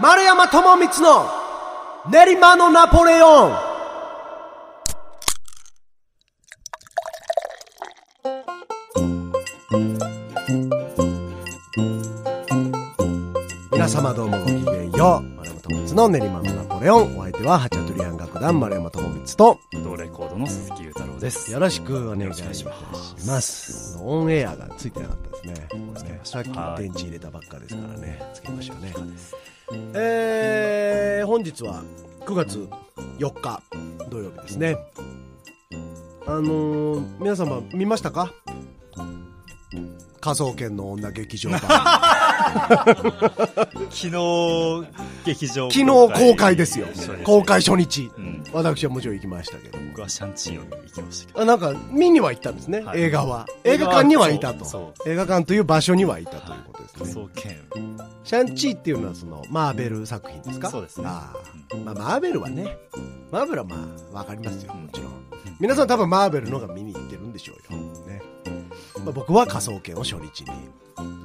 丸山智光の練馬のナポレオン。皆様どうもごきげんよう。丸山智光の練馬のナポレオン。お相手はハチャトリアン楽団丸山智光と。同レコードの鈴木裕太郎です。よろしくお願いします。オンエアがついてなかったですね。ねさっきはい電池入れたばっかですからね。つけましょうねえー、本日は9月4日土曜日ですね。あのー、皆様見ましたか？科捜研の女劇場版。昨日、劇場昨日公開ですよ。公開初日。うん。私はもちろん行きましたけど。僕はシャンチーを見に行きましたけど。あなんか見には行ったんですね、はい。映画は。映画館にはいたと。映画館という場所にはいたということですね、科捜研。シャンチーっていうのはそのマーベル作品ですかそうですねあーまあ、マーベルはねマーベルはまあわかりますよもちろん皆さん多分マーベルの方が見に行ってるんでしょうよ、ねまあ、僕は科捜研を初日に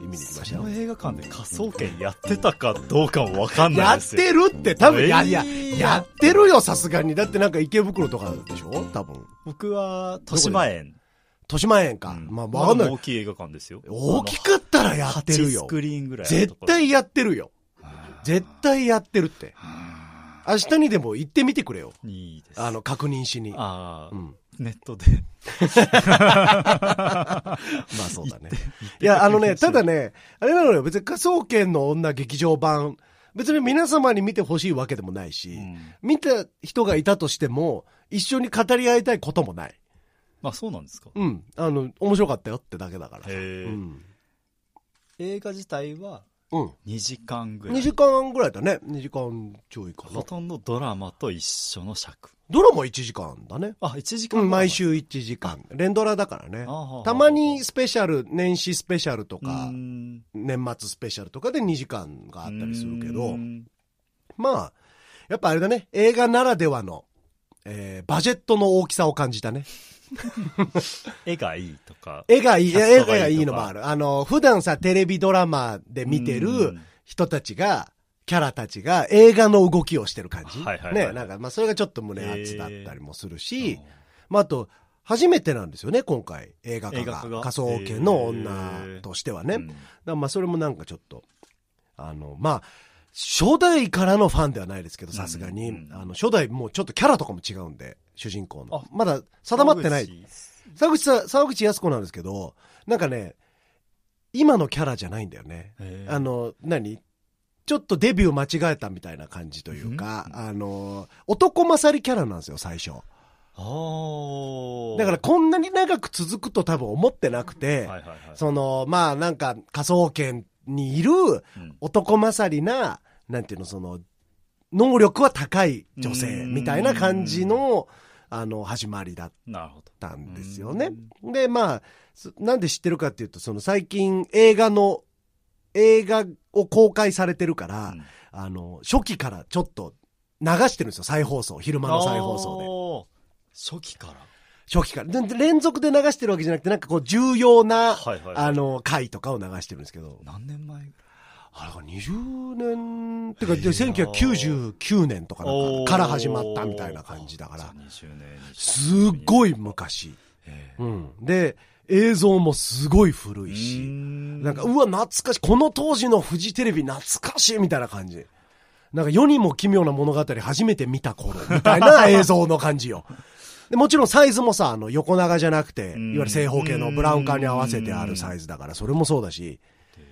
見に行きましたよ。その映画館で科捜研やってたかどうかもわかんなやっいですよ。てるって多分、いやいやえーやってるよさすがに。だってなんか池袋とかでしょ？多分。僕は、豊島園。豊島園か、うん。まあわかんない。大きい映画館ですよ。大きかったらやってる8よスクリーンぐらいの絶ところ。対やってるよ。絶対やってるって。は明日にでも行ってみてくれよ。いいいです。あの確認しに。ああ、うんネットで。まあそうだね。いや、あのね、ただね、あれなのよ、別に科捜研の女劇場版、別に皆様に見てほしいわけでもないし、うん見た人がいたとしても、一緒に語り合いたいこともない。まあそうなんですか。うん。あの、面白かったよってだけだから。へえうん。映画自体はうん。2時間ぐらい。2時間ぐらいだね。2時間ちょいかなほ。とんどドラマと一緒の尺。ドラマ1時間だね。あ、1時間、うん、毎。週1時間。連ドラだからねたまにスペシャル、年始スペシャルとうか、ん年末スペシャルとかで2時間があったりするけど、うんまあ、やっぱあれだね、映画ならではの、えー、バジェットの大きさを感じたね。絵がいいとか。絵がいい、絵がいいのもある。あの、普段さ、テレビドラマで見てうるん人たちが、キャラたちが映画の動きをしてる感じ。はいはいはいね、なんか、まあ、それがちょっと胸熱だったりもするし、うんまあ、あと、初めてなんですよね、今回、映画化が。仮想研の女としてはね。うんまあ、それもなんかちょっと、あの、まあ、初代からのファンではないですけど、さすがに、うんうんあの、初代もうちょっとキャラとかも違うんで、主人公のあ。まだ定まってない。沢口さ、沢口靖子なんですけど、なんかね、今のキャラじゃないんだよね。あの、何？ちょっとデビュー間違えたみたいな感じというか、うんあの、男勝りキャラなんですよ、最初。だからこんなに長く続くと多分思ってなくて。その、まあなんか科捜研にいるうん男勝りな、なんていうの、その、能力は高い女性みたいな感じの、あの、始まりだっ。たんですよね。で、まあ、すなんで知ってるかっていうと、その最近映画の、映画を公開されてるから、うんあの、初期からちょっと流してるんですよ、再放送。昼間の再放送で。初期から。初期から。で連続で流してるわけじゃなくて、なんかこう重要な、はいはいはいあの、回とかを流してるんですけど、何年前あれが20年、ってか、で1999年とかなんかから始まったみたいな感じだから、20年すっごい昔。えうん。で、映像もすごい古いし、なんか、うわ、懐かしい。この当時のフジテレビ懐かしいみたいな感じ。なんか世にも奇妙な物語初めて見た頃みたいな映像の感じよ。でもちろんサイズもさ、あの横長じゃなくて、いわんゆる正方形のブラウン管に合わせてあるサイズだから、それもそうだし。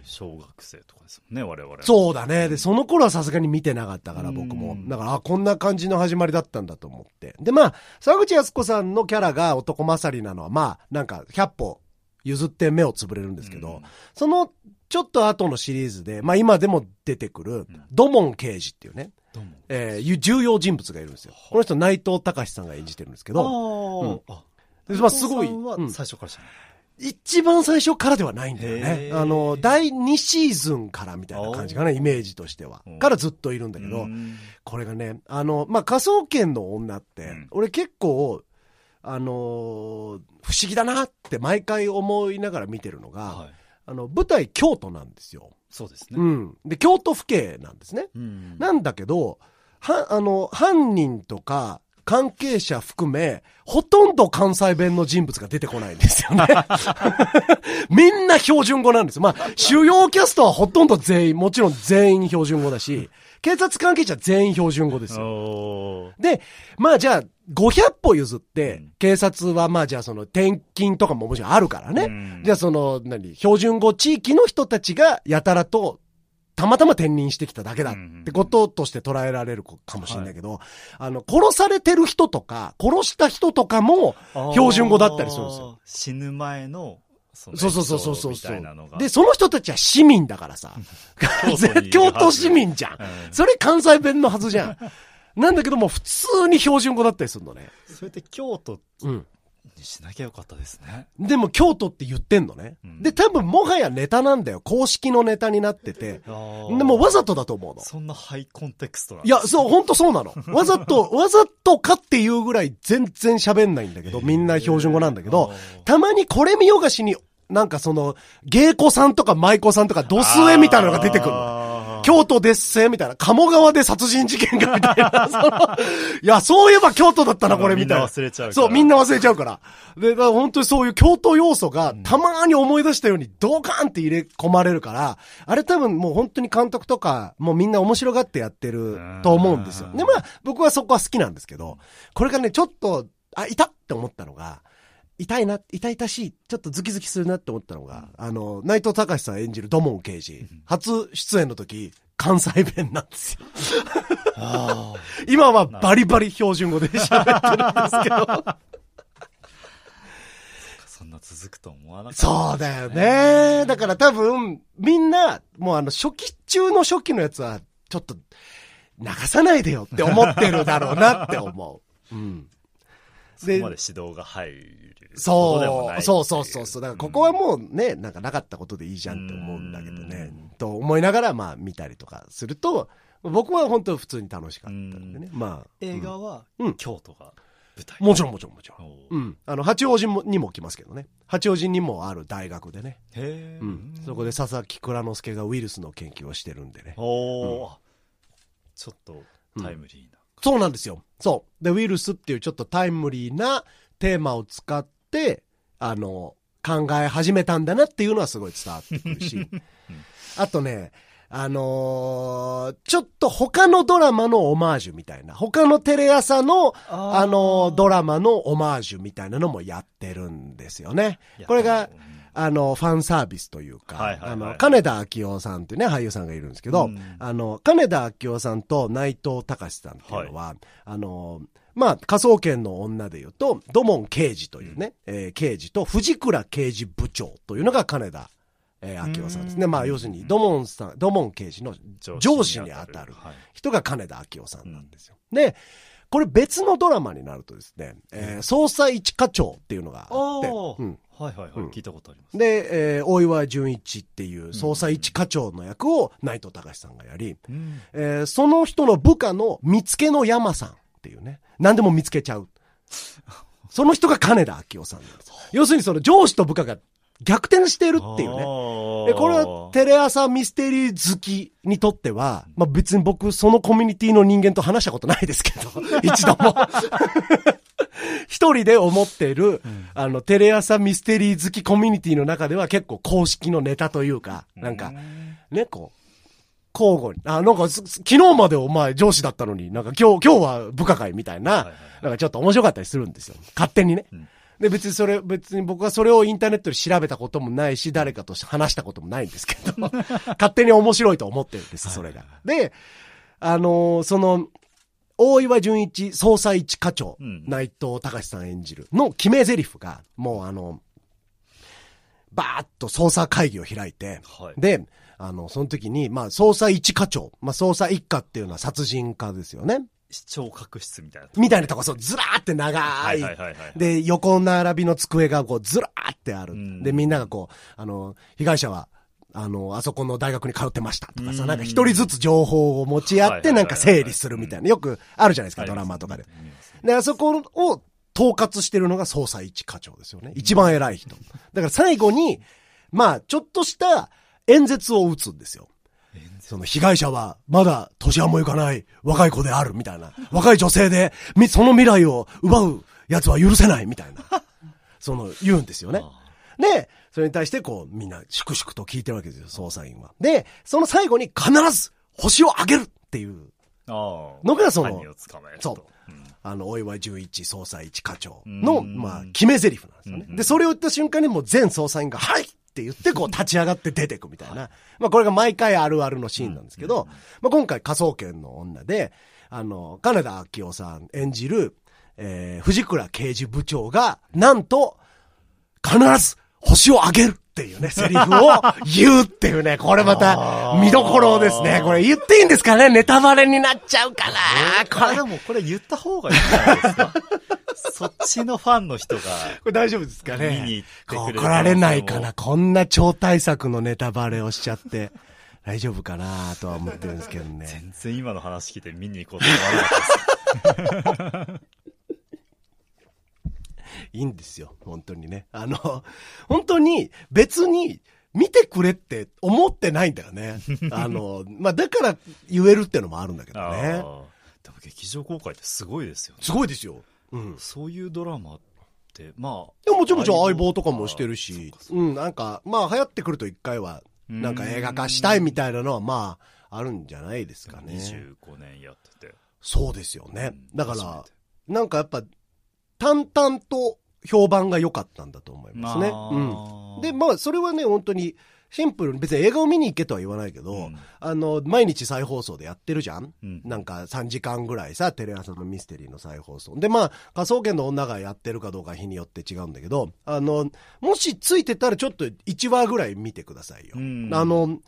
で小学生とかですもんね、我々。そうだね。で、その頃はさすがに見てなかったから、うん僕も。だから、あ、こんな感じの始まりだったんだと思って。で、まあ、沢口靖子さんのキャラが男勝りなのは、まあ、なんか、100歩譲って目をつぶれるんですけど、うんその、ちょっと後のシリーズで、まあ今でも出てくる、ドモン刑事っていうね、どうも。えー重要人物がいるんですよ。この人内藤隆さんが演じてるんですけど、どあ、でまあすごい伊藤さんはうん最初からじゃない。一番最初からではないんだよねあの、第2シーズンからみたいな感じかな、イメージとしてはうん。からずっといるんだけど、うんこれがね、あの、まあ、科捜研の女って、うん俺結構、あのー不思議だなって毎回思いながら見てるのが、はい。あの、舞台京都なんですよ。そうですね。うん。で、京都府警なんですね。うんなんだけど、は、あの、犯人とか、関係者含め、ほとんど関西弁の人物が出てこないんですよね。みんな標準語なんですよ。まあ、主要キャストはほとんど全員、もちろん全員標準語だし、警察関係者全員標準語ですよ。で、まあじゃあ、500歩譲ってうん、警察はまあじゃあその転勤とかももちろんあるからね。うんじゃあその、何、標準語地域の人たちがやたらと、たまたま転任してきただけだってこととして捉えられるかもしれないけど、あの、殺されてる人とか、殺した人とかも、標準語だったりするんですよ死ぬ前の、そのそうそうそうそうそう。で、その人たちは市民だからさ。京都市民じゃん。うんそれ関西弁のはずじゃん。なんだけども、普通に標準語だったりするのね。それで京都うん。にしなきゃよかったですね。でも京都って言ってんのね。うんで、多分もはやネタなんだよ。公式のネタになってて。でもわざとだと思うの。そんなハイコンテクストなんいや、そう、ほんとそうなの。わざと、わざとかっていうぐらい全然喋んないんだけど、みんな標準語なんだけど、たまにこれ見よがしに、なんかその、芸妓さんとか舞妓さんとかドスエみたいなのが出てくるの。の京都ですせみたいな。鴨川で殺人事件がみたいな。そ のいや、そういえば京都だったな、これ、みたいな。みんな忘れちゃうそう、みんな忘れちゃうから。で、だから本当にそういう京都要素が、たまに思い出したように、ドカーンって入れ込まれるから、あれ多分もう本当に監督とか、もうみんな面白がってやってると思うんですよ。で、まあ、僕はそこは好きなんですけど、これがね、ちょっと、あ、いたって思ったのが、痛いな、痛々しい、ちょっとズキズキするなって思ったのが、あの、内藤隆さん演じる土門刑事、初出演の時、関西弁なんですよ。あ 今はバリバリ標準語で喋ってるんですけど。ー そんな続くと思わなかった。そうだよね。だから多分、みんな、もうあの、初期中の初期のやつは、ちょっと、流さないでよって思ってるだろうなって思う。うん。そこまで指導が入るそう、そうそうそうそう。だからここはもうね、なんかなかったことでいいじゃんって思うんだけどね。と思いながら、まあ見たりとかすると、僕は本当普通に楽しかったんでね。まあ。映画はうん京都が舞台。もちろんもちろんもちろん。うん。あの、八王子もにも来ますけどね。八王子にもある大学でね。へえ。うん。そこで佐々木蔵之介がウイルスの研究をしてるんでね。おお、ちょっとタイムリーな。そうなんですよ。そう。で、ウイルスっていうちょっとタイムリーなテーマを使って、あの、考え始めたんだなっていうのはすごい伝わってくるし。あとね、あのーちょっと他のドラマのオマージュみたいな、他のテレ朝の、あーあのードラマのオマージュみたいなのもやってるんですよね。これが、あの、ファンサービスというか、あの、金田明夫さんっていうね、俳優さんがいるんですけど、うん。あの、金田明夫さんと内藤隆さんっていうのは、あの、まあ、科捜研の女で言うと、土門刑事というね、えー刑事と藤倉刑事部長というのが金田、えー明夫さんですね。うん。まあ、要するに、土門さん、土門刑事の上司に当たる。はい。人が金田明夫さんなんですよ。で、これ別のドラマになるとですね、えー捜査一課長っていうのがあって、うんはいはいはい、うん聞いたことあります。で、えー大岩純一っていう捜査一課長の役を内藤隆さんがやり、うんえーその人の部下の見つけの山さんっていうね、何でも見つけちゃう。その人が金田明夫さんなんです。要するにその上司と部下が逆転してるっていうね。で、これはテレ朝ミステリー好きにとっては、まあ別に僕そのコミュニティの人間と話したことないですけど、一度も。一人で思っている、あの、テレ朝ミステリー好きコミュニティの中では結構公式のネタというか、なんか、ね、こう、交互に。あ、なんか昨日までお前上司だったのに、なんか今日、今日は部下会みたいな、なんかちょっと面白かったりするんですよ。勝手にね。んで、別にそれ、別に僕はそれをインターネットで調べたこともないし、誰かと話したこともないんですけど、勝手に面白いと思ってるんです、それが。で、あのーその、大岩純一捜査一課長、うん内藤隆さん演じるの決め台詞が、もうあの、バーッと捜査会議を開いて、はいで、あの、その時に、まあ、捜査一課長、まあ、捜査一課っていうのは殺人課ですよね。視聴覚室みたいな。みたいなとこ、そう、ずらーって長い。で、横並びの机がこう、ずらーってある。うんで、みんながこう、あの、被害者は、あの、あそこの大学に通ってましたとかさ、うんなんか一人ずつ情報を持ち合って、なんか整理するみたいな。よくあるじゃないですか、ドラマとかで。で、あそこを統括してるのが捜査一課長ですよね。一番偉い人。だから最後に、まあ、ちょっとした演説を打つんですよ。その被害者はまだ年はもいかない若い子であるみたいな。若い女性で、みその未来を奪う奴は許せないみたいな。その、言うんですよね。で、それに対してこう、みんな粛々と聞いてるわけですよ、捜査員は。で、その最後に必ず星をあげるっていうああ。のがそのそうあの、お祝い11捜査一課長の、うんまあ、決め台詞なんですよね。うんで、それを言った瞬間にもう全捜査員が、はいって言って、こう、立ち上がって出てくみたいな。まあ、これが毎回あるあるのシーンなんですけど、まあ、今回、科捜研の女で、あの、金田明夫さん演じる、えー、藤倉刑事部長が、なんと、必ず星をあげるっていうね、セリフを言うっていうね、これまた見どころですね。これ言っていいんですかね？ネタバレになっちゃうかなこれあでもこれ言った方がいいんじゃないですか？そっちのファンの人が これ大丈夫ですかね？見に行ってくれる怒られないかな？こんな超大作のネタバレをしちゃって。大丈夫かなとは思ってるんですけどね。全然今の話聞いて見に行こうと思わなかったです。いいんですよ。本当にね。あの、本当に別に見てくれって思ってないんだよね。あの、まあ、だから言えるってのもあるんだけどあね。ーでも劇場公開ってすごいですよね。すごいですよ。うん。そういうドラマって、まあ。でももちろん相棒とかもしてるしうん、なんか、まあ流行ってくると一回は、なんか映画化したいみたいなのはまあ、あるんじゃないですかね。25年やってて。そうですよね。うんだからなんかやっぱ、淡々と評判が良かったんだと思いますね。まあうん。で、まあ、それはね、本当に、シンプルに、別に映画を見に行けとは言わないけど、うんあの、毎日再放送でやってるじゃん、うんなんか3時間ぐらいさ、テレ朝のミステリーの再放送。で、まあ、科捜研の女がやってるかどうか日によって違うんだけど、あの、もしついてたらちょっと1話ぐらい見てくださいよ。うんあの、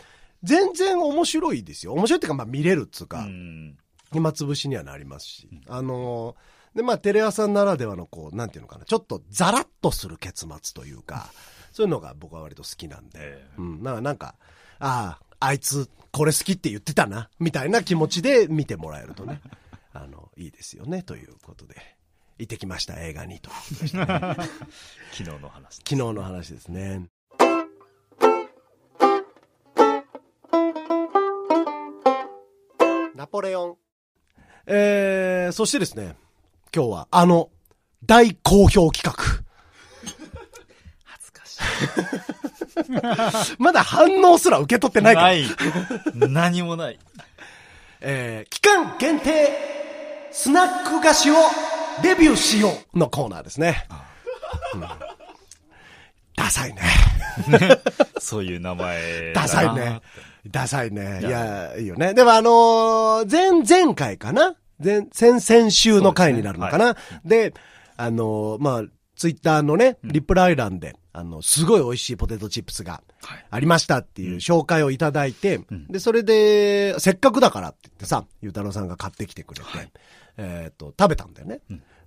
全然面白いですよ。面白いっていうか、まあ見れるっつうか、うん暇つぶしにはなりますし、あのーで、まあ、テレ朝ならではの、こう、なんていうのかな、ちょっとザラッとする結末というか、そういうのが僕は割と好きなんで、ええうん、なんか、なんか、ああ、あいつ、これ好きって言ってたな、みたいな気持ちで見てもらえるとね、あの、いいですよね、ということで、行ってきました、映画にと。昨日の話。昨日の話ですね。ナポレオン。えー、そしてですね、今日はあの、大好評企画。恥ずかしい。まだ反応すら受け取ってないから。ない。何もない。えー、期間限定、スナック菓子をレビューしようのコーナーですね。うんダサいね。そういう名前ダ。サいね。ダサいね。いいや、いいよね。でもあのー前、前回かな前、先々週の回になるのかな。で,、あのーまあ、ツイッターのね、リプライ欄で、あの、すごい美味しいポテトチップスがはい。ありましたっていう紹介をいただいて、で、それで、せっかくだからって言ってさ、ゆうたろうさんが買ってきてくれて、えっ、と、食べたんだよね。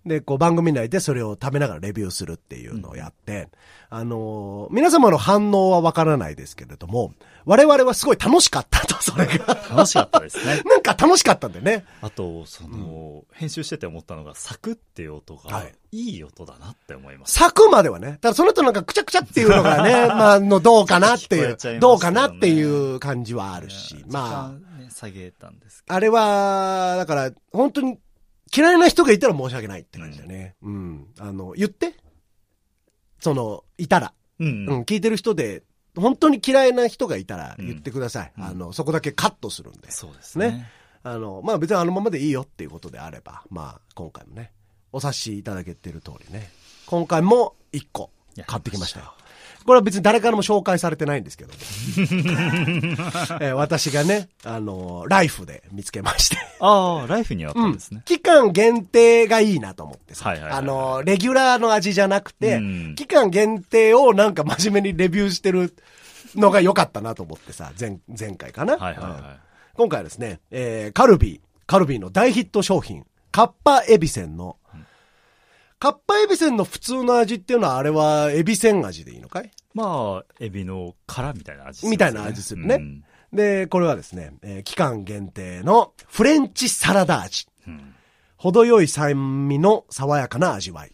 で、こう番組内でそれを食べながらレビューするっていうのをやって、あのー皆様の反応はわからないですけれども、我々はすごい楽しかったと、それが。楽しかったですね。なんか楽しかったんだよね。あと、その、編集してて思ったのが、サクっていう音がはい、いい音だなって思います。咲くまではね。ただその後なんかくちゃくちゃっていうのがね、まあ、あの、どうかなっていうね、どうかなっていう感じはあるし、まあ、下げたんですけあれは、だから、本当に嫌いな人がいたら申し訳ないって感じだね。うん。あの、言って。その、いたら。ど。うんうん、聞いてる人で、本当に嫌いな人がいたらうん言ってください。うんあの、そこだけカットするんで。そうですね。ねあの、まあ別にあのままでいいよっていうことであれば、まあ今回もね、お察しいただけてる通りね、今回も1個買ってきましたよ。これは別に誰からも紹介されてないんですけど。も、えー私がね、あの、ライフで見つけまして、ああ、ライフにあったんですね。期間限定がいいなと思ってさ、はいはいはいはい。あの、レギュラーの味じゃなくて、うん。期間限定をなんか真面目にレビューしてるのが良かったなと思ってさ、前、前回かな。うんはいはい。はい。今回はですね、えー、カルビー、カルビーの大ヒット商品、カッパエビセンの、カッパエビセンの普通の味っていうのはあれはエビセン味でいいのかい？まあ、エビの殻みたいな味するんみたいな味するね。うんで、これはですね、えー期間限定のフレンチサラダ味。うん程よい酸味の爽やかな味わい。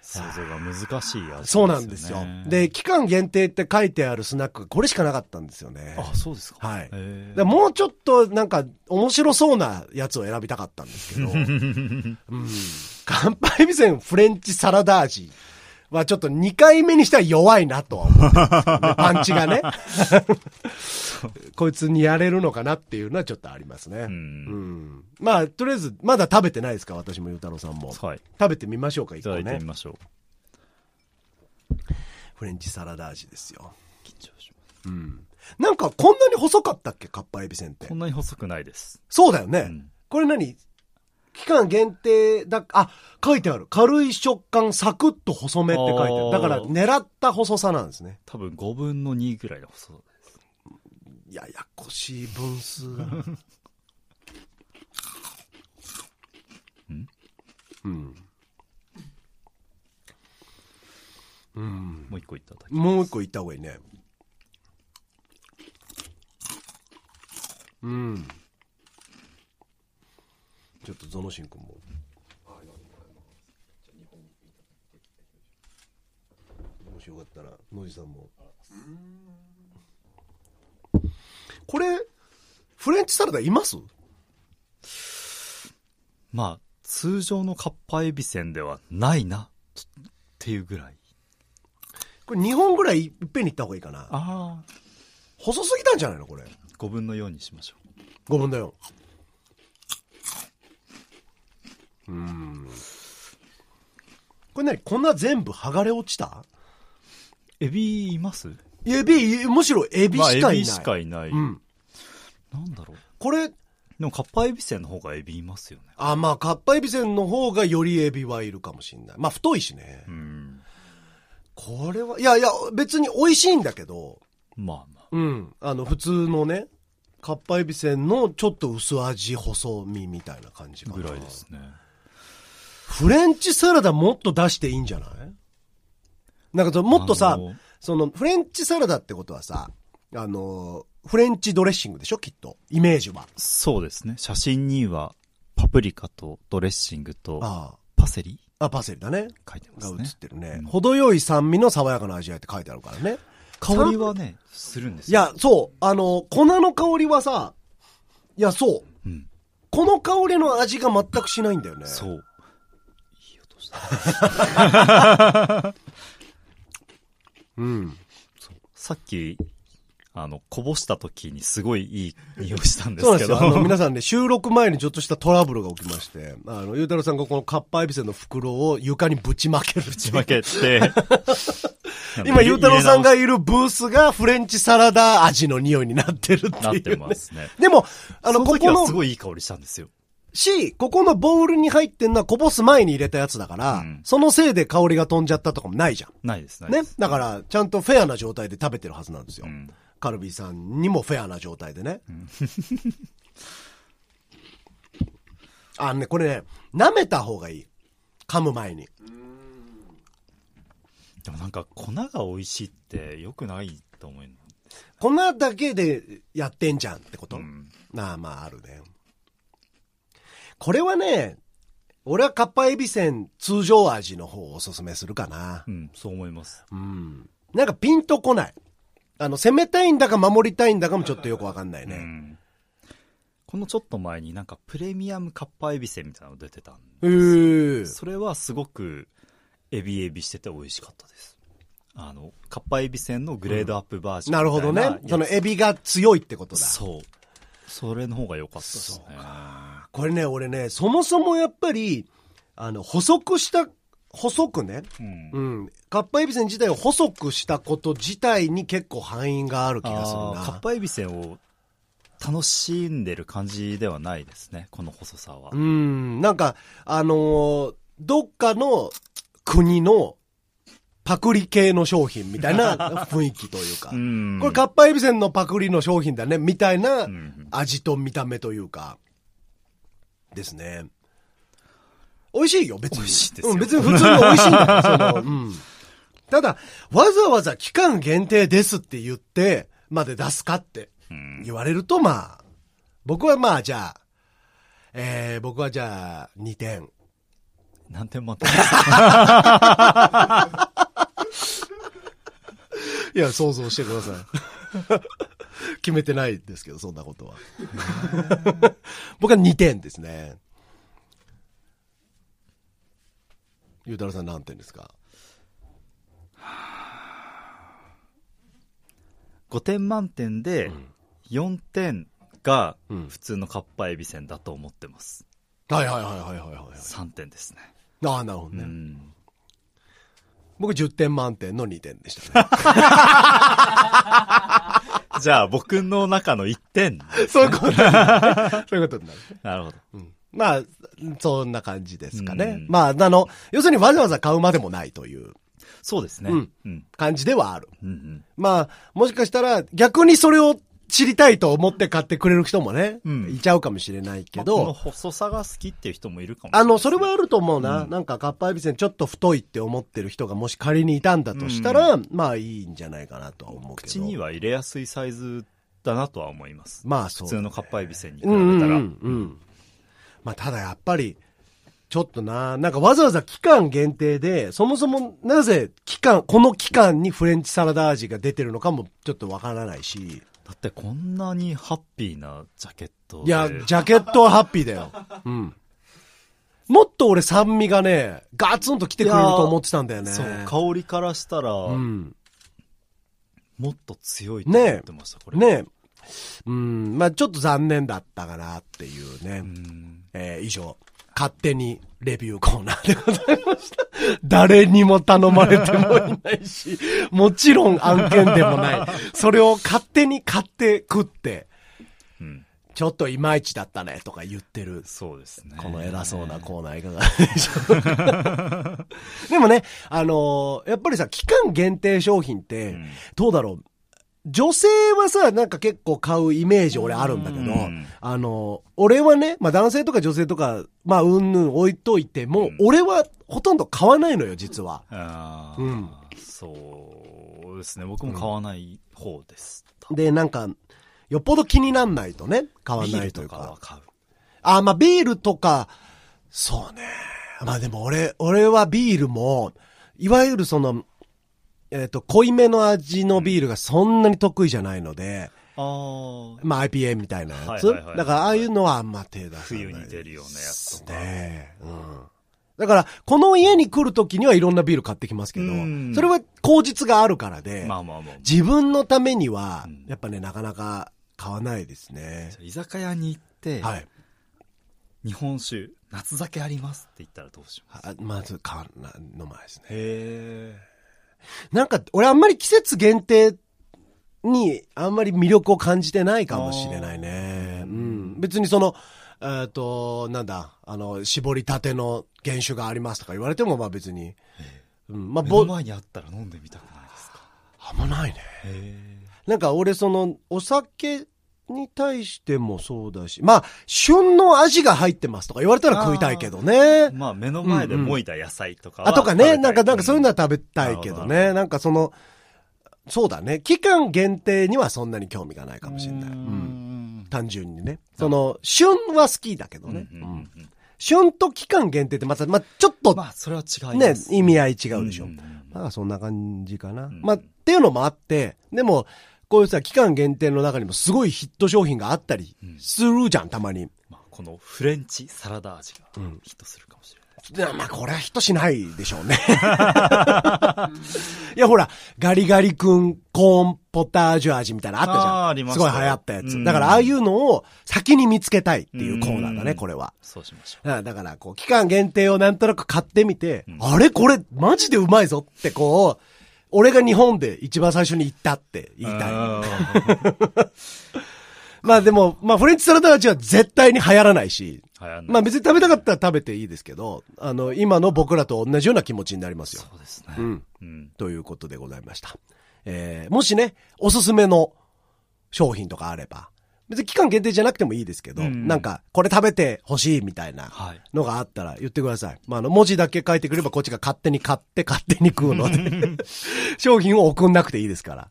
想像が難しい味、ね、そうなんですよ。で、期間限定って書いてあるスナック、これしかなかったんですよね。あ、そうですか。はい。でもうちょっとなんか面白そうなやつを選びたかったんですけど、うん。乾杯味線フレンチサラダ味。はちょっと2回目にしては弱いなとは思って、ね、パンチがね。こいつにやれるのかなっていうのはちょっとありますね。うん、うん。まあ、とりあえず、まだ食べてないですか？私もゆうたろうさんも。はい。食べてみましょうか、一個ね。食べてみましょう。フレンチサラダ味ですよ。緊張します。うん。なんか、こんなに細かったっけ？かっぱえびせんって。こんなに細くないです。そうだよね。うん、これ何？期間限定だ、あ、書いてある。軽い食感、サクッと細めって書いてある。だから、狙った細さなんですね。多分5分の2ぐらいの細さです。ややこしい分数が。うんうん。うん。もう一個いったもう一個いった方がいいね。うん。ちょっとゾノシン君も。もしよかったら、野地さんも。これ、フレンチサラダいます？まあ、通常のカッパエビせんではないな、っていうぐらい。これ2本ぐらいいっぺんにいった方がいいかな。ああ。細すぎたんじゃないの？これ。5分の4にしましょう。5分の4。うん。これ何？こんな全部剥がれ落ちた？エビいます？エビ、むしろエビしかいない。まあ、エビしかいない。うん。なんだろう。これ、でもカッパエビせんの方がエビいますよね。あ、まあ、カッパエビせんの方がよりエビはいるかもしれない。まあ、太いしね。うん。これは、いやいや、別に美味しいんだけど。まあまあ。うん。あの、普通のね、カッパエビせんのちょっと薄味細身みたいな感じかな。ぐらいですね。フレンチサラダもっと出していいんじゃない？なんかもっとさ、そのフレンチサラダってことはさ、あの、フレンチドレッシングでしょ？きっと。イメージは。そうですね。写真には、パプリカとドレッシングと、パセリ？あ、パセリだね。書いてますね。が映ってるね、うん、程よい酸味の爽やかな味わいって書いてあるからね。香りはね、するんですよ。いや、そう。あの、粉の香りはさ、いや、そう。うん。この香りの味が全くしないんだよね。そう。うん。さっき、あの、こぼした時にすごいいい匂いしたんですけど。そうですよ。あの、皆さんね、収録前にちょっとしたトラブルが起きまして、あの、ゆうたろうさんがこのカッパエビセンの袋を床にぶちまける。ぶちまけて。今、ゆうたろうさんがいるブースがフレンチサラダ味の匂いになってるっていう、ね。なってますね。でも、あの、ここの。すごいいい香りしたんですよ。し、ここのボウルに入ってんのはこぼす前に入れたやつだから、うん、そのせいで香りが飛んじゃったとかもないじゃん。ないです、ね？だから、ちゃんとフェアな状態で食べてるはずなんですよ。うん、カルビーさんにもフェアな状態でね。うん、あ、ね、これね、舐めた方がいい。噛む前に。でもなんか粉が美味しいって良くないと思う、粉だけでやってんじゃんってこと、うん、なあまああるね。これはね、俺はカッパエビせん通常味の方をおすすめするかな。うん、そう思います。うん。なんかピンとこない。あの、攻めたいんだか守りたいんだかもちょっとよくわかんないね。うん、このちょっと前になんかプレミアムカッパエビせんみたいなの出てたんです。それはすごくエビエビしてて美味しかったです。あの、カッパエビせんのグレードアップバージョン、うん、なるほどね。そのエビが強いってことだ。そう。それの方が良かったですね。これね、俺ね、そもそもやっぱり、あの、細くした、細くね、うん、うん。カッパエビせん自体を細くしたこと自体に結構範囲がある気がするな。カッパエビせんを楽しんでる感じではないですね、この細さは。うん、なんか、あのー、どっかの国のパクリ系の商品みたいな 雰囲気というか。これカッパエビせんのパクリの商品だね、みたいな味と見た目というか。ですね。美味しいよ、別に。美味しいですよ。うん、別に普通に美味しいんだその、うん。ただ、わざわざ期間限定ですって言って、まで出すかって言われると、まあ、僕はまあ、じゃあ、えー、僕はじゃあ、2点。何点満点 いや、想像してください。決めてないですけど、そんなことは。僕は2点ですね。ゆうたろうさん何点ですか？5点満点で4点がうん普通のカッパエビせんだと思ってます。はいはいはいはいはいはい。3点ですね。ああ、なるほどね。うん。僕10点満点の2点でしたね。じゃあ僕の中の1点。そういうことになる。そういうことになる。なるほど。うんまあ、そんな感じですかね。うんまあ、あの、要するにわざわざ買うまでもないというそうですね。うんうん。感じではある。うんうん。まあ、もしかしたら逆にそれを知りたいと思って買ってくれる人もね、うんいちゃうかもしれないけまあこのど、細さが好きっていう人もいるかもしれないあの、それはあると思うな。うんなんか、カッパエビせんちょっと太いって思ってる人がもし仮にいたんだとしたら、まあいいんじゃないかなとは思うけど。口には入れやすいサイズだなとは思います。まあそうだね、普通のカッパエビせんに比べうんたら。うんうんうん。まあただやっぱり、ちょっとな、なんかわざわざ期間限定で、そもそもなぜ期間、この期間にフレンチサラダ味が出てるのかもちょっとわからないし。だってこんなにハッピーなジャケットで。いや、ジャケットはハッピーだよ。うん。もっと俺酸味がね、ガツンと来てくれると思ってたんだよね。そう、香りからしたら、うん。もっと強いと思ってました、これ。ねえ。うん、まあちょっと残念だったかなっていうね。うん。えー以上、勝手にレビューコーナーでございました。誰にも頼まれてもいないし、もちろん案件でもない。それを勝手に買って食って、うん。ちょっといまいちだったねとか言ってる。そうですね。この偉そうなコーナーいかがでしょうか。でもね、あのーやっぱりさ、期間限定商品って、うんどうだろう？女性はさ、なんか結構買うイメージ俺あるんだけど、うんあの、俺はね、まあ男性とか女性とか、まあうんぬん置いといても、うん俺はほとんど買わないのよ、実は。ああ、うんそうですね。僕も買わない方です。で、なんか、よっぽど気になんないとね、買わビールないというか。とかは買う。あ、まあビールとか、そうね。まあでも俺、俺はビールも、いわゆるその、えっ、と、濃いめの味のビールがそんなに得意じゃないので、ああ。まあ IPA みたいなやつ。はいはいはいだからああいうのはあんま手出さない。冬に出るようなやつとかねうん。だから、この家に来るときにはいろんなビール買ってきますけどうん、それは口実があるからで、まあまあまあ。自分のためにはうん、やっぱね、なかなか買わないですね。居酒屋に行って、はい。日本酒、夏酒ありますって言ったらどうします？あまず買わな、飲まないですね。へなんか、俺あんまり季節限定にあんまり魅力を感じてないかもしれないね。うん。別にその、えっ、と、なんだ、あの、絞りたての原酒がありますとか言われても、まあ別に。うん。まあ、目ぼの、前にあったら飲んでみたくないですか？あんまないね。へなんか俺その、お酒に対してもそうだし、まあ、旬の味が入ってますとか言われたら食いたいけどね。まあ目の前でもいた野菜とかはあ、とかね、なんか、なんかそういうのは食べたいけどね。なんかその、そうだね。期間限定にはそんなに興味がないかもしれない。う。うんん。単純にね。その、旬は好きだけどね。うんうんうんうん旬と期間限定ってまた、まあ、ちょっとまあそれは違いね。意味合い違うでしょ。んんまあそんな感じかな。んまあっていうのもあって、でも、こういうさ、期間限定の中にもすごいヒット商品があったりするじゃん、たまに。まあこのフレンチサラダ味がうんヒットするかもしれない。でまあこれはヒットしないでしょうね。いやほら、ガリガリ君コーンポタージュ味みたいなのあったじゃん。あーありましたよすごい流行ったやつ。うんだからああいうのを先に見つけたいっていうコーナーだね、うんこれは。そうしましょう。あだから、こう、期間限定をなんとなく買ってみて、あれ？これ、マジでうまいぞってこう、俺が日本で一番最初に行ったって言いたい。あ まあでも、まあフレンチサラダ味は絶対に流行らないし、まあ別に食べたかったら食べていいですけど、あの、今の僕らと同じような気持ちになりますよ。そうですね。うん。うん。ということでございました。えー、もしね、おすすめの商品とかあれば、別に期間限定じゃなくてもいいですけど、うんなんか、これ食べてほしいみたいなはいのがあったら言ってください。まあ、あの、文字だけ書いてくればこっちが勝手に買って勝手に食うので、商品を送んなくていいですから。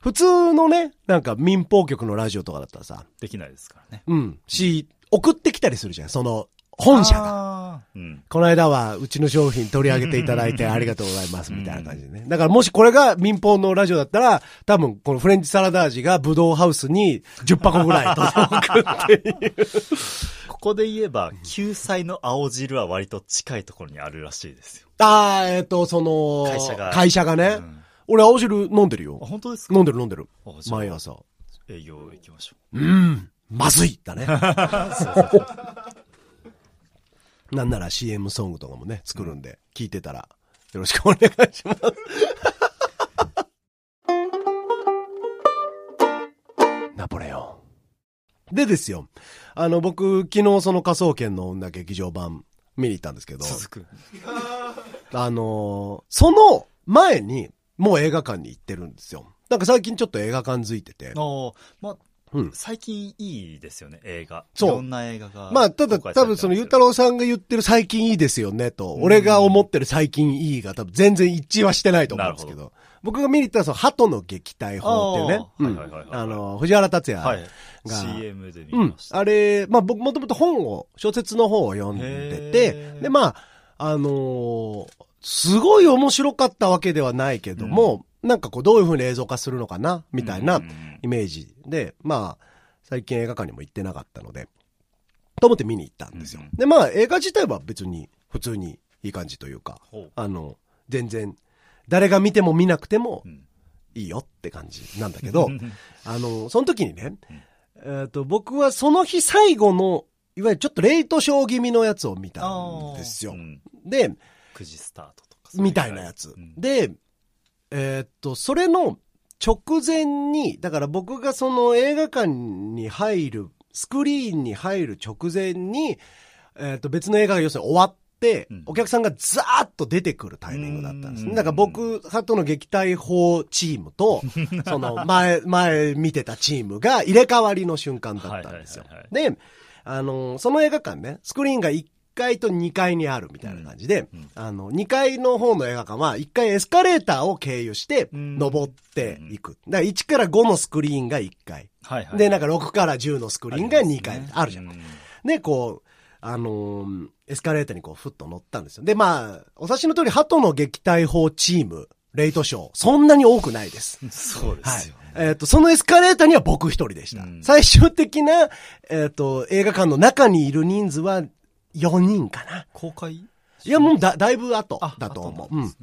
普通のね、なんか民放局のラジオとかだったらさ、できないですからね。うん、し、送ってきたりするじゃん。その、本社が。が。うん。この間はうちの商品取り上げていただいてありがとうございますみたいな感じでね。だからもしこれが民放のラジオだったら、多分このフレンチサラダ味がブドウハウスに10箱ぐらい届くっていう。ここで言えば、救済の青汁は割と近いところにあるらしいですよ。あー、えっ、と、その、会社が会社がね。うん俺青汁飲んでるよあ、。本当ですか？飲んでる飲んでる毎朝。営業行きましょうん。まずいだね。う。そうそうそうなんなら CM ソングとかもね、作るんで、聞いてたら、よろしくお願いします。ナポレオン。でですよ、あの、僕、昨日その仮想研の女劇場版見に行ったんですけど、続く。あのーその前に、もう映画館に行ってるんですよ。なんか最近ちょっと映画館づいてて。ああ、まあ、うん。最近いいですよね、映画。そういろんな映画が。まあ、ただ、多分その、ゆうたろうさんが言ってる最近いいですよねと、俺が思ってる最近いいが多分全然一致はしてないと思うんですけなるど、僕が見に行ったのはその、鳩の撃退法っていうね、あーはいはいはいあの、藤原達也はい。が CM で見うんま。した。あれ、まあ僕もともと本を、小説の方を読んでへてー、で、まあ、あのーすごい面白かったわけではないけども、なんかこうどういう風に映像化するのかな、みたいなイメージで、まあ、最近映画館にも行ってなかったので、と思って見に行ったんですよ。で、まあ映画自体は別に普通にいい感じというか、あの、全然、誰が見ても見なくてもうんいいよって感じなんだけど、あの、その時にね、えっ、と、僕はその日最後の、いわゆるちょっとレイトショー気味のやつを見たんですよう。んで、9時スタートとか。みたいなやつうん。で、えーっと、それの直前に、だから僕がその映画館に入る、スクリーンに入る直前に、えーっと、別の映画が要するに終わって、うんお客さんがザーッと出てくるタイミングだったんですね。うんだから僕、鳩の撃退法チームと、その前、前見てたチームが入れ替わりの瞬間だったんですよ。で、あの、その映画館ね、スクリーンが1階と2階にあるみたいな感じで、あの、2階の方の映画館は1階エスカレーターを経由してうん登っていく。だから1から5のスクリーンが1階。はいはい。で、なんか6から10のスクリーンが2階。あるじゃん。ん。で、こう、あのーエスカレーターにこう、ふっと乗ったんですよ。で、まあ、お察しの通り、鳩の撃退法チーム、レイトショー、そんなに多くないです。そうではいすよね。。えっ、と、そのエスカレーターには僕一人でした。うん最終的な、えっ、と、映画館の中にいる人数は4人かな。公開？いや、もうだ、だいぶ後あ、だと思う。うん。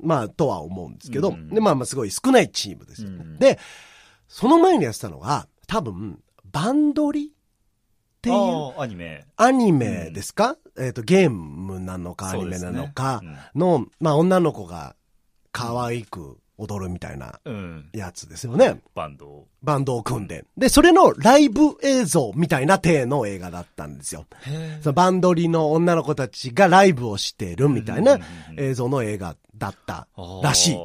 まあ、とは思うんですけど、うん。で、まあまあ、すごい少ないチームですよ。うん。で、その前にやってたのが、多分、バンドリ？っていう？アニメ。アニメですか、えっ、と、ゲームなのかアニメなのかそうですね。の、まあ、女の子が可愛く踊るみたいなうん。やつですよね。バンドを。バンドを組んで。で、それのライブ映像みたいな体の映画だったんですよ。へそのバンドリの女の子たちがライブをしてるみたいなうんうんうんうん映像の映画だったらしい。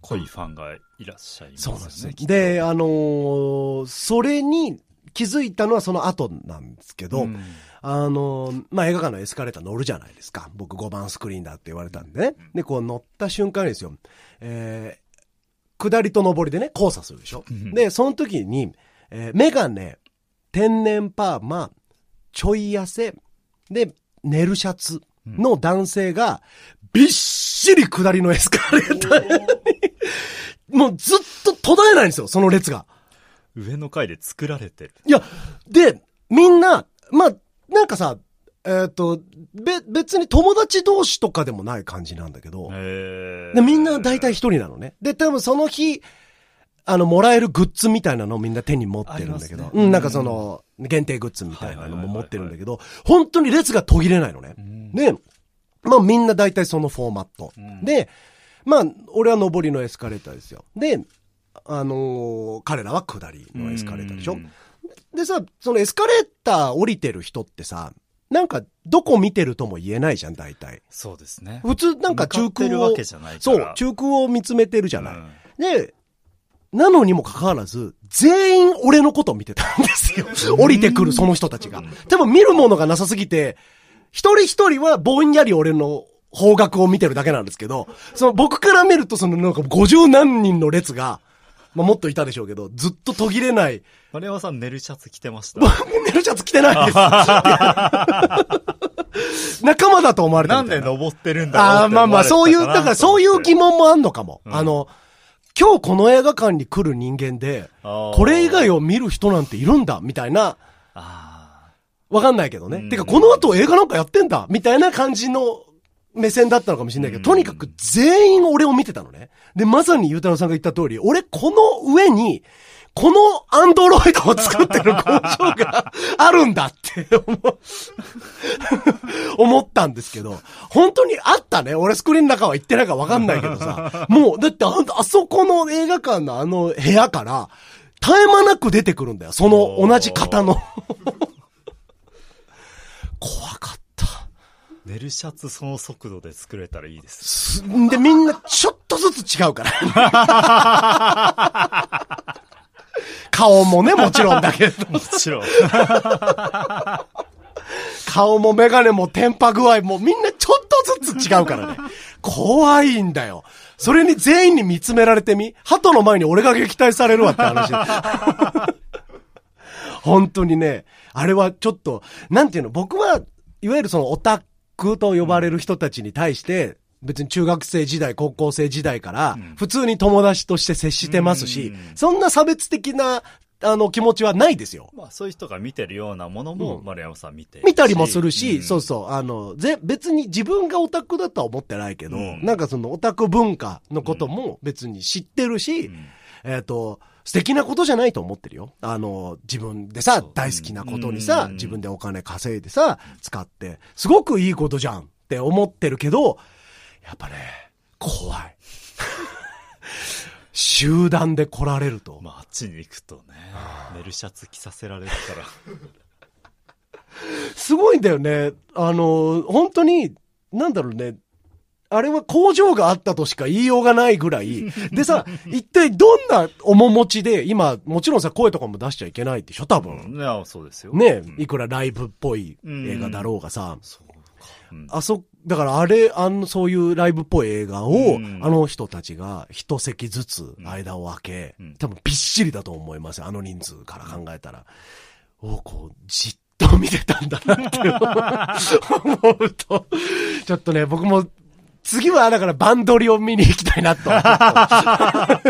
濃いファンがいらっしゃいますよね。そうなんですねで、あのーそれに気づいたのはその後なんですけど、うんあのーまあ、映画館のエスカレーター乗るじゃないですか。僕5番スクリーンだって言われたんでね。で、こう乗った瞬間にですよ。えー、下りと上りでね、交差するでしょ。うんで、その時に、えー、メガネ、天然パーマ、ちょい痩せ、で、ネルシャツの男性が、びっしり下りのエスカレーターに、もうずっと途絶えないんですよ、その列が。上の階で作られてる。いや、で、みんな、まあ、なんかさ、えっ、と、べ、別に友達同士とかでもない感じなんだけど、へでみんな大体一人なのね。で、多分その日、あの、もらえるグッズみたいなのをみんな手に持ってるんだけど、ねうん、なんかその、限定グッズみたいなのも持ってるんだけど、本当に列が途切れないのね。んで、まあみんな大体そのフォーマット。うんで、まあ、俺は上りのエスカレーターですよ。で、あのー彼らは下りのエスカレーターでしょ？うんでさ、そのエスカレーター降りてる人ってさ、なんか、どこ見てるとも言えないじゃん、大体。そうですね。普通、なんか中空を。そう、中空を見つめてるじゃない。うんで、なのにもかかわらず、全員俺のことを見てたんですよ。降りてくるその人たちが。多分見るものがなさすぎて、一人一人はぼんやり俺の方角を見てるだけなんですけど、その僕から見るとそのなんか50何人の列が、まあ、もっといたでしょうけど、ずっと途切れない。丸山さん寝るシャツ着てました。寝るシャツ着てないです。仲間だと思われてなんで登ってるんだろうああ、まあまあ、そういう、だからそういう疑問。問もあんのかも。うんあの、今日この映画館に来る人間で、これ以外を見る人なんているんだ、みたいな、あわかんないけどね。うんてか、この後映画なんかやってんだ、みたいな感じの目線だったのかもしれないけど、うんとにかく全員俺を見てたのね。で、まさにゆうたろうさんが言った通り、俺この上に、このアンドロイドを作ってる工場があるんだって思 ったんですけど、本当にあったね。俺スクリーンの中は行ってないからわかんないけどさ。もう、だってああそこの映画館のあの部屋から、絶え間なく出てくるんだよ。その同じ型の。怖かった。ー寝るシャツその速度で作れたらいいです。すんで、みんなちょっとずつ違うから。顔もね、もちろんだけど。もちろん。顔もメガネもテンパ具合もみんなちょっとずつ違うからね。怖いんだよ。それに全員に見つめられてみ鳩の前に俺が撃退されるわって話。本当にね、あれはちょっと、なんていうの、僕は、いわゆるそのオタクと呼ばれる人たちに対して、別に中学生時代、高校生時代からうん、普通に友達として接してますしうん、そんな差別的な、あの、気持ちはないですよ。まあそういう人が見てるようなものもうん。丸山さん見てるし。見たりもするし、ん。そうそう、あの、ぜ、別に自分がオタクだとは思ってないけど、うん。なんかそのオタク文化のことも別に知ってるし、うん。えっ、と、素敵なことじゃないと思ってるよ。あの、自分でさ大好きなことにさ、うん自分でお金稼いでさ、使って、すごくいいことじゃんって思ってるけど、やっぱね、怖い。集団で来られると。まああっちに行くとね、寝るシャツ着させられるから。すごいんだよね。あの、本当に、なんだろうね。あれは工場があったとしか言いようがないぐらい。でさ、一体どんな面持ちで、今、もちろんさ、声とかも出しちゃいけないでしょ、多分。いや、そうですよ。ねうんいくらライブっぽい映画だろうがさ。そうんあそ、だからあれ、あの、そういうライブっぽい映画を、うんあの人たちが一席ずつ間を空け、うん多分びっしりだと思いますよ、あの人数から考えたら。を、こう、じっと見てたんだなって思うと、ちょっとね、僕も、次は、だから、バンドリを見に行きたいなと。だか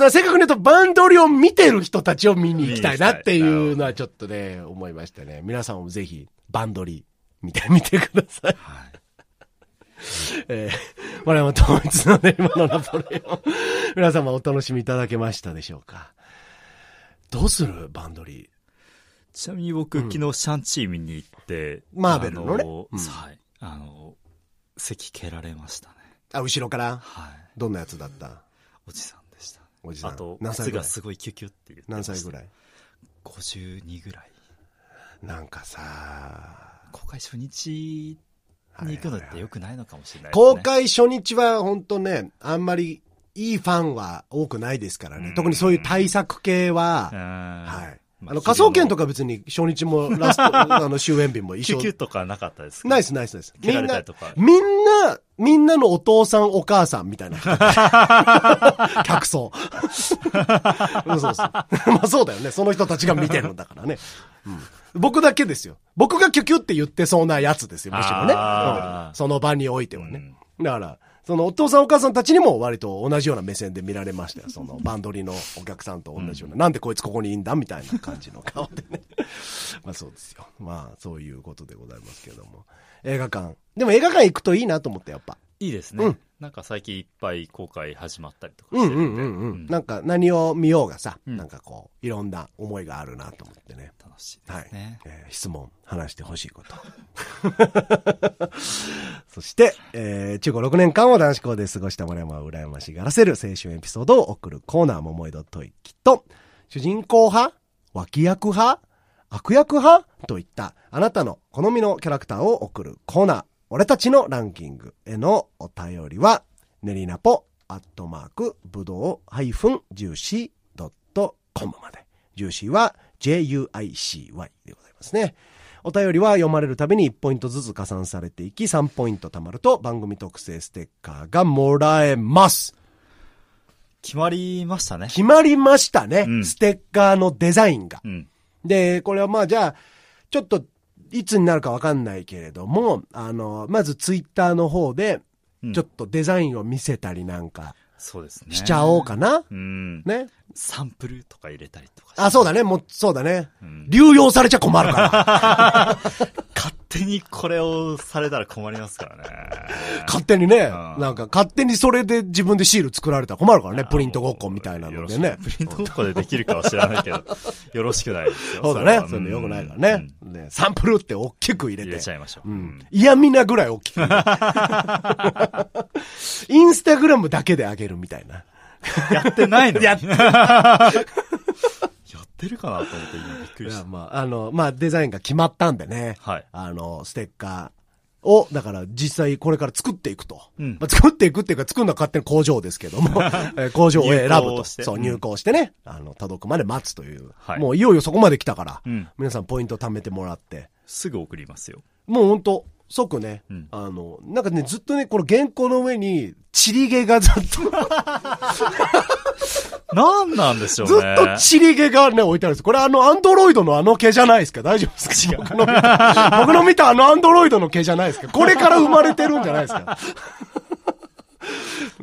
ら、せっかく言うと、バンドリを見てる人たちを見に行きたいなっていうのは、ちょっとね、思いましたね。皆さんもぜひ、バンドリ見てみてください。はい。えー、我々統一のね、今のナポレオン。皆様お楽しみいただけましたでしょうかどうするバンドリちなみに僕、昨日シャンチー見に行って、マーベルのねあのうんはい。あの、席蹴られましたね。あ、後ろから？はい。どんなやつだった？おじさんでした。おじさん。あと、何歳ぐらがすごいキュキュって言って何歳ぐらい ?52 ぐらい。なんかさ、公開初日に行くのって良くないのかもしれないですね。公開初日は本当ね、あんまりいいファンは多くないですからね。うん特にそういう対策系は、うんはい。まあの、仮想研とか、か別に初日もラスト、あの、終演日も一緒キュとかなかったですかナイスナイスナイス。みんな、みんな、みんなのお父さんお母さんみたいな人。客層。そうそう。まあそうだよね。その人たちが見てるんだからね。うん僕だけですよ。僕がキュキュって言ってそうなやつですよ、むしろね。その場においてはね。だから、そのお父さんお母さんたちにも割と同じような目線で見られましたよ。そのバンドリのお客さんと同じような。なんでこいつここにいいんだみたいな感じの顔でね。まあそうですよ。まあそういうことでございますけども。映画館。でも映画館行くといいなと思ってやっぱ。いいですね、うんなんか最近いっぱい公開始まったりとかしてるんで、うんうんうんうん。なんか何を見ようがさ、うんなんかこう、いろんな思いがあるなと思ってね。楽しいではいすね。。えー質問、話してほしいこと。そして、えー中高6年間を男子校で過ごした森山を羨ましがらせる青春エピソードを送るコーナー、桃井戸といきと、主人公派？脇役派？悪役派？といった、あなたの好みのキャラクターを送るコーナー、俺たちのランキングへのお便りは、ねりなぽ、アットマーク、ぶどう、ハイフン、ジューシー、ドット、コムまで。ジューシーは JUICY でございますね。お便りは読まれるたびに1ポイントずつ加算されていき、3ポイント貯まると番組特製ステッカーがもらえます。決まりましたね。決まりましたね。うんステッカーのデザインが。うん。で、これはまあじゃあ、ちょっと、いつになるかわかんないけれども、あの、まずツイッターの方で、うんちょっとデザインを見せたりなんかそうですね。しちゃおうかな。うん。ね。サンプルとか入れたりとかあ、そうだね。もう、そうだね。うん流用されちゃ困るから。勝手にこれをされたら困りますからね。勝手にね、うんなんか勝手にそれで自分でシール作られたら困るからね。プリントごっこみたいなのでねプリントごっこでできるかは知らないけど、よろしくないですよ。そうだ。ねそういうのよくないからね。ねサンプルって大きく入れて。入れちゃいましょう。ううんん。嫌味なぐらい大きく。インスタグラムだけであげるみたいな。やってないのやっ やってるかなと思って今びっくりした。まあ、あの、まあ、デザインが決まったんでね。はいあの、ステッカーを、だから実際これから作っていくと。うんまあ、作っていくっていうか、作るのは勝手に工場ですけども、えー工場を選ぶ入と。そう、稿してうん入稿してね、あの、届くまで待つという。はいもういよいよそこまで来たから、うん皆さんポイント貯めてもらって。すぐ送りますよ。もうほんと、即ね、うん。あの、なんかね、ずっとね、この原稿の上に、ちり毛がずっと、なんなんでしょうずね。っとちり毛がね、置いてあるんです。これあの、アンドロイドのあの毛じゃないですか。大丈夫ですか？僕の見た、僕の見たあのアンドロイドの毛じゃないですか。これから生まれてるんじゃないですか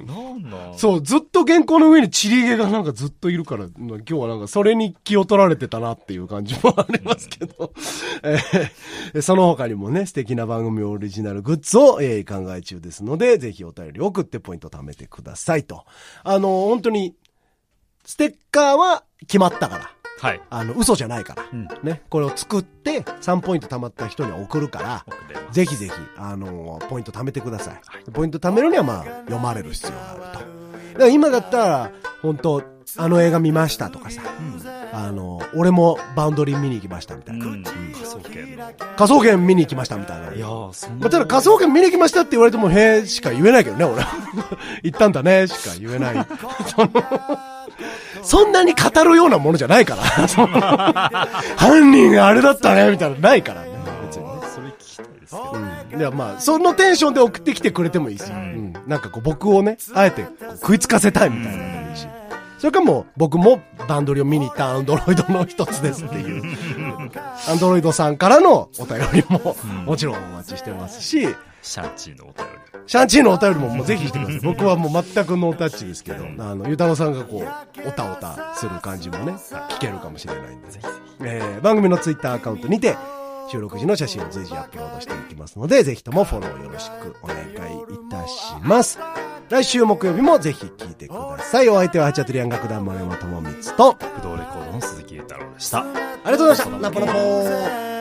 なんなんそう、ずっと原稿の上にちり毛がなんかずっといるから、今日はなんかそれに気を取られてたなっていう感じもありますけど、えーその他にもね、素敵な番組オリジナルグッズを、えー考え中ですので、ぜひお便り送ってポイント貯めてくださいと。あの、本当に、ステッカーは決まったから。はい。あの、嘘じゃないから。うんね。これを作って、3ポイント貯まった人には送るから、ぜひぜひ、あの、ポイント貯めてください。ポイント貯めるには、まあ、読まれる必要があると。だから今だったら、本当あの映画見ましたとかさ、あの、俺もバウンドリー見に行きましたみたいな。うん。仮想研の。仮想研見に行きましたみたいな。いやー、そんまあ、な。ただ仮想研見に行きましたって言われても、へえしか言えないけどね、俺。行ったんだね、しか言えない。そんなに語るようなものじゃないから。犯人があれだったね、みたいなのないからね、別にね。それ聞きたいですけど。うん。いや、まあ、そのテンションで送ってきてくれてもいいですよ。うん。なんかこう、僕をね、あえて食いつかせたいみたいなのもいいし。それかもう、僕もバンドリを見に行ったアンドロイドの一つですっていう。アンドロイドさんからのお便りも、もちろんお待ちしてますし、シャンチーのお便り。シャンチーのお便りももうぜひしてください。僕はもう全くノータッチですけど、あの、ゆうたろうさんがこう、おたおたする感じもね、聞けるかもしれないんで、えー、番組のツイッターアカウントにて、収録時の写真を随時アップロードしていきますので、ぜひともフォローよろしくお願いいたします。来週木曜日もぜひ聞いてください。お相手はハチャトリアン楽団丸山智光と、不動レコードの鈴木裕太郎でした。ありがとうございました。ナポナポー。